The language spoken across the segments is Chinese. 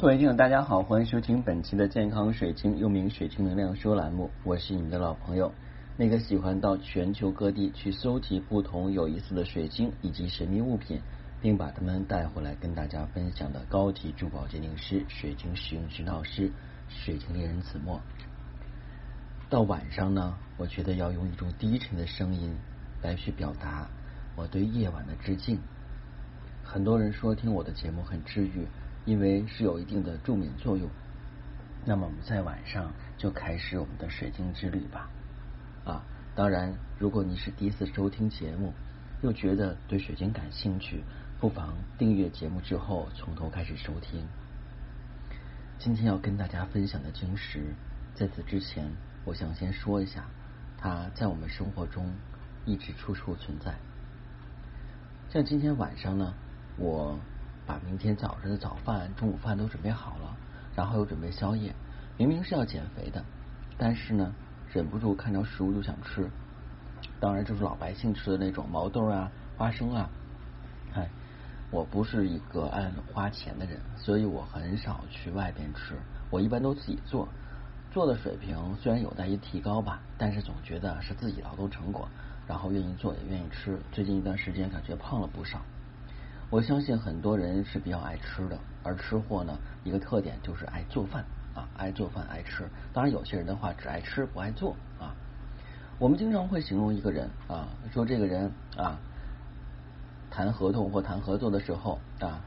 各位听友，大家好，欢迎收听本期的健康水晶，又名水晶能量说栏目。我是你们的老朋友，那个喜欢到全球各地去搜集不同有意思的水晶以及神秘物品，并把它们带回来跟大家分享的高级珠宝鉴定师、水晶使用指导师、水晶猎人子墨。到晚上呢，我觉得要用一种低沉的声音来去表达我对夜晚的致敬。很多人说听我的节目很治愈。因为是有一定的助眠作用，那么我们在晚上就开始我们的水晶之旅吧。啊，当然，如果你是第一次收听节目，又觉得对水晶感兴趣，不妨订阅节目之后从头开始收听。今天要跟大家分享的晶石，在此之前，我想先说一下，它在我们生活中一直处处存在。像今天晚上呢，我。把明天早上的早饭、中午饭都准备好了，然后又准备宵夜。明明是要减肥的，但是呢，忍不住看到食物就想吃。当然，就是老百姓吃的那种毛豆啊、花生啊。哎，我不是一个爱花钱的人，所以我很少去外边吃。我一般都自己做，做的水平虽然有待于提高吧，但是总觉得是自己劳动成果，然后愿意做也愿意吃。最近一段时间感觉胖了不少。我相信很多人是比较爱吃的，而吃货呢，一个特点就是爱做饭啊，爱做饭爱吃。当然，有些人的话只爱吃不爱做啊。我们经常会形容一个人啊，说这个人啊，谈合同或谈合作的时候啊，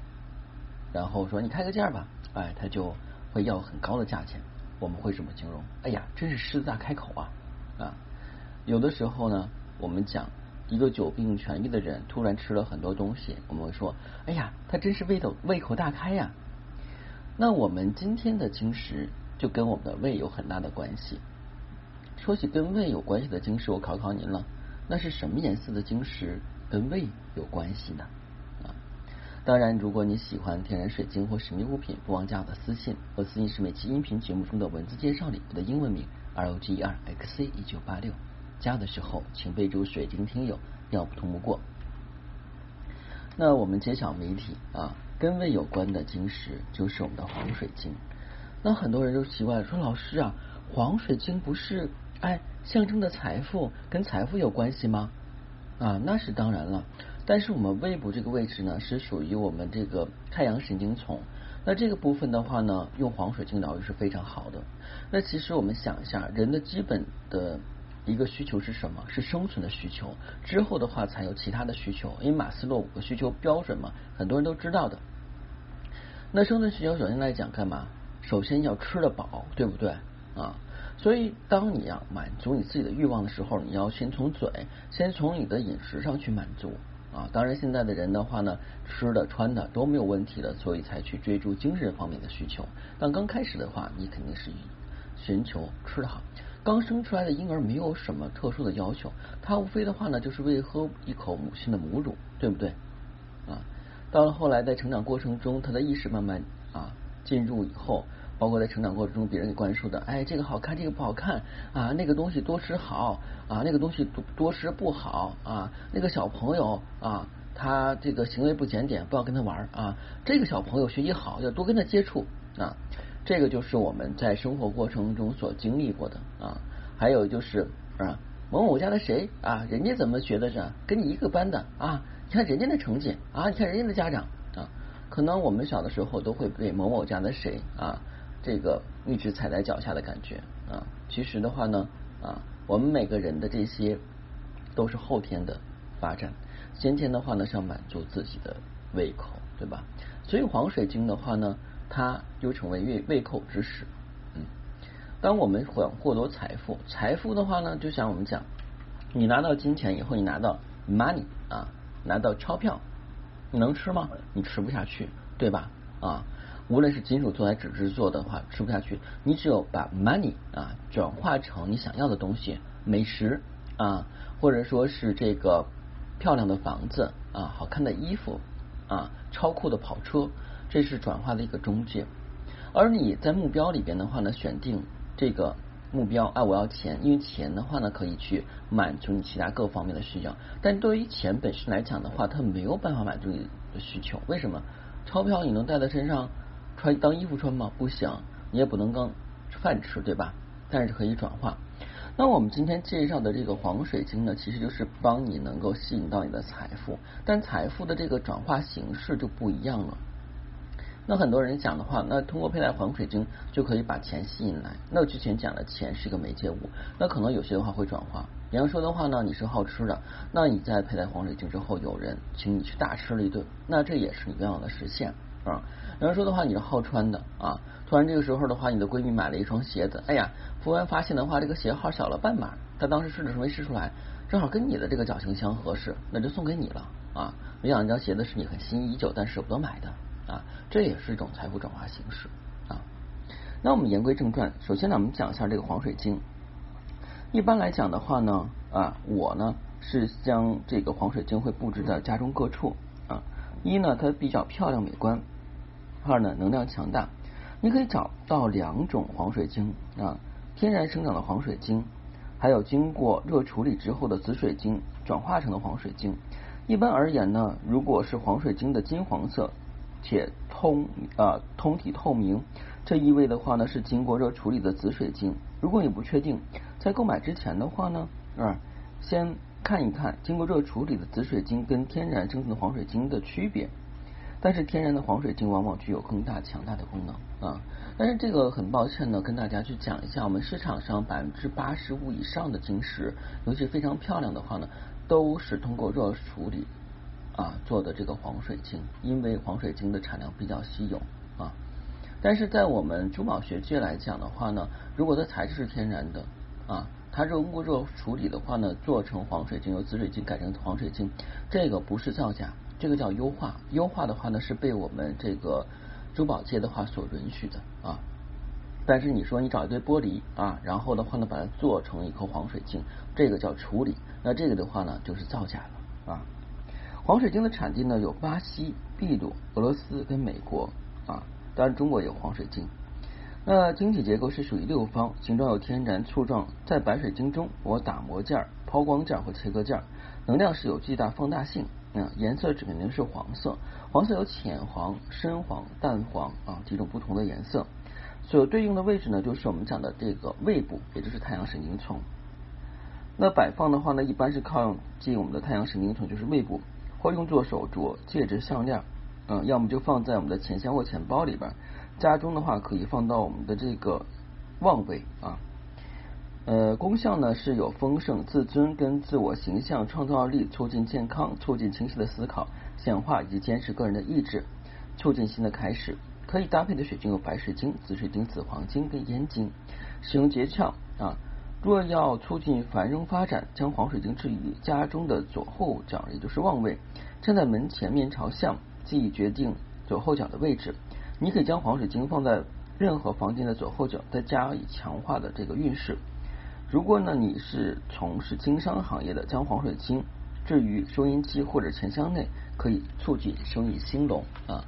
然后说你开个价吧，哎，他就会要很高的价钱。我们会这么形容？哎呀，真是狮子大开口啊啊！有的时候呢，我们讲。一个久病痊愈的人突然吃了很多东西，我们会说：“哎呀，他真是胃口胃口大开呀！”那我们今天的晶石就跟我们的胃有很大的关系。说起跟胃有关系的晶石，我考考您了，那是什么颜色的晶石跟胃有关系呢？啊，当然，如果你喜欢天然水晶或神秘物品，不忘加我的私信，我私信是每期音频节目中的文字介绍里我的英文名 R O G E R X C 一九八六。加的时候，请备注“水晶听友”，要不通不过。那我们揭晓谜题啊，跟胃有关的晶石就是我们的黄水晶。那很多人都奇怪，说老师啊，黄水晶不是哎象征的财富，跟财富有关系吗？啊，那是当然了。但是我们胃部这个位置呢，是属于我们这个太阳神经丛。那这个部分的话呢，用黄水晶疗愈是非常好的。那其实我们想一下，人的基本的。一个需求是什么？是生存的需求。之后的话才有其他的需求。因为马斯洛五个需求标准嘛，很多人都知道的。那生存需求首先来讲干嘛？首先要吃得饱，对不对啊？所以当你要满足你自己的欲望的时候，你要先从嘴，先从你的饮食上去满足啊。当然现在的人的话呢，吃的穿的都没有问题了，所以才去追逐精神方面的需求。但刚开始的话，你肯定是寻求吃的好。刚生出来的婴儿没有什么特殊的要求，他无非的话呢，就是为喝一口母亲的母乳，对不对？啊，到了后来在成长过程中，他的意识慢慢啊进入以后，包括在成长过程中别人给灌输的，哎，这个好看，这个不好看啊，那个东西多吃好啊，那个东西多多吃不好啊，那个小朋友啊，他这个行为不检点，不要跟他玩啊，这个小朋友学习好，要多跟他接触啊。这个就是我们在生活过程中所经历过的啊，还有就是啊，某某家的谁啊，人家怎么学的是跟你一个班的啊？你看人家的成绩啊，你看人家的家长啊，可能我们小的时候都会被某某家的谁啊，这个一直踩在脚下的感觉啊。其实的话呢啊，我们每个人的这些都是后天的发展，先天的话呢是要满足自己的胃口，对吧？所以黄水晶的话呢。它就成为胃胃口之食。嗯，当我们想获得财富，财富的话呢，就像我们讲，你拿到金钱以后，你拿到 money 啊，拿到钞票，你能吃吗？你吃不下去，对吧？啊，无论是金属做还是纸质做的话，吃不下去。你只有把 money 啊转化成你想要的东西，美食啊，或者说是这个漂亮的房子啊，好看的衣服啊，超酷的跑车。这是转化的一个中介，而你在目标里边的话呢，选定这个目标，啊，我要钱，因为钱的话呢，可以去满足你其他各方面的需要。但对于钱本身来讲的话，它没有办法满足你的需求。为什么？钞票你能带在身上穿当衣服穿吗？不行，你也不能当饭吃，对吧？但是可以转化。那我们今天介绍的这个黄水晶呢，其实就是帮你能够吸引到你的财富，但财富的这个转化形式就不一样了。那很多人讲的话，那通过佩戴黄水晶就可以把钱吸引来。那之前讲的钱是一个媒介物，那可能有些的话会转化。比方说的话呢，你是好吃的，那你在佩戴黄水晶之后，有人请你去大吃了一顿，那这也是你愿望的实现啊。比方说的话，你是好穿的啊，突然这个时候的话，你的闺蜜买了一双鞋子，哎呀，服务员发现的话，这个鞋号小了半码，她当时试的时候没试出来，正好跟你的这个脚型相合适，那就送给你了啊。没想到鞋子是你很心仪已久但舍不得买的。啊，这也是一种财富转化形式啊。那我们言归正传，首先呢，我们讲一下这个黄水晶。一般来讲的话呢，啊，我呢是将这个黄水晶会布置在家中各处啊。一呢，它比较漂亮美观；二呢，能量强大。你可以找到两种黄水晶啊，天然生长的黄水晶，还有经过热处理之后的紫水晶转化成的黄水晶。一般而言呢，如果是黄水晶的金黄色。且通啊通体透明，这意味的话呢是经过热处理的紫水晶。如果你不确定，在购买之前的话呢，啊先看一看经过热处理的紫水晶跟天然生成的黄水晶的区别。但是天然的黄水晶往往具有更大强大的功能啊。但是这个很抱歉呢，跟大家去讲一下，我们市场上百分之八十五以上的晶石，尤其非常漂亮的话呢，都是通过热处理。啊，做的这个黄水晶，因为黄水晶的产量比较稀有啊。但是在我们珠宝学界来讲的话呢，如果它材质是天然的啊，它热过热处理的话呢，做成黄水晶由紫水晶改成黄水晶，这个不是造假，这个叫优化。优化的话呢，是被我们这个珠宝界的话所允许的啊。但是你说你找一堆玻璃啊，然后的话呢，把它做成一颗黄水晶，这个叫处理，那这个的话呢，就是造假了啊。黄水晶的产地呢有巴西、秘鲁、俄罗斯跟美国啊，当然中国也有黄水晶。那晶体结构是属于六方，形状有天然簇状，在白水晶中我打磨件、抛光件或切割件，能量是有巨大放大性。嗯，颜色指肯定是黄色，黄色有浅黄、深黄、淡黄啊几种不同的颜色。所对应的位置呢，就是我们讲的这个胃部，也就是太阳神经丛。那摆放的话呢，一般是靠近我们的太阳神经丛，就是胃部。或用作手镯、戒指、项链，嗯，要么就放在我们的钱箱或钱包里边。家中的话，可以放到我们的这个旺位啊。呃，功效呢是有丰盛、自尊跟自我形象、创造力、促进健康、促进清晰的思考、显化以及坚持个人的意志、促进新的开始。可以搭配的水晶有白水晶、紫水晶、紫黄金跟烟晶。使用诀窍啊。若要促进繁荣发展，将黄水晶置于家中的左后角，也就是旺位，站在门前面朝向，即已决定左后角的位置。你可以将黄水晶放在任何房间的左后角，再加以强化的这个运势。如果呢你是从事经商行业的，将黄水晶置于收音机或者钱箱内，可以促进生意兴隆啊。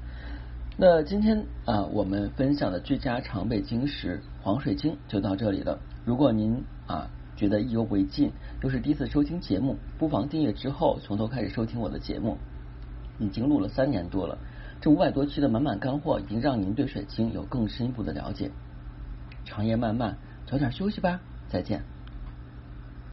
那今天啊，我们分享的居家常备晶石黄水晶就到这里了。如果您啊觉得意犹未尽，又是第一次收听节目，不妨订阅之后从头开始收听我的节目。已经录了三年多了，这五百多期的满满干货，已经让您对水晶有更深一步的了解。长夜漫漫，早点休息吧，再见。